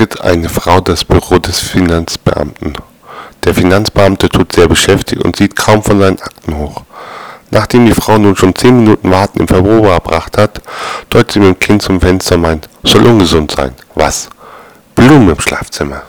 betritt eine Frau das Büro des Finanzbeamten. Der Finanzbeamte tut sehr beschäftigt und sieht kaum von seinen Akten hoch. Nachdem die Frau nun schon zehn Minuten Warten im Büro verbracht hat, deutet sie mit dem Kind zum Fenster und meint, soll ungesund sein. Was? Blumen im Schlafzimmer.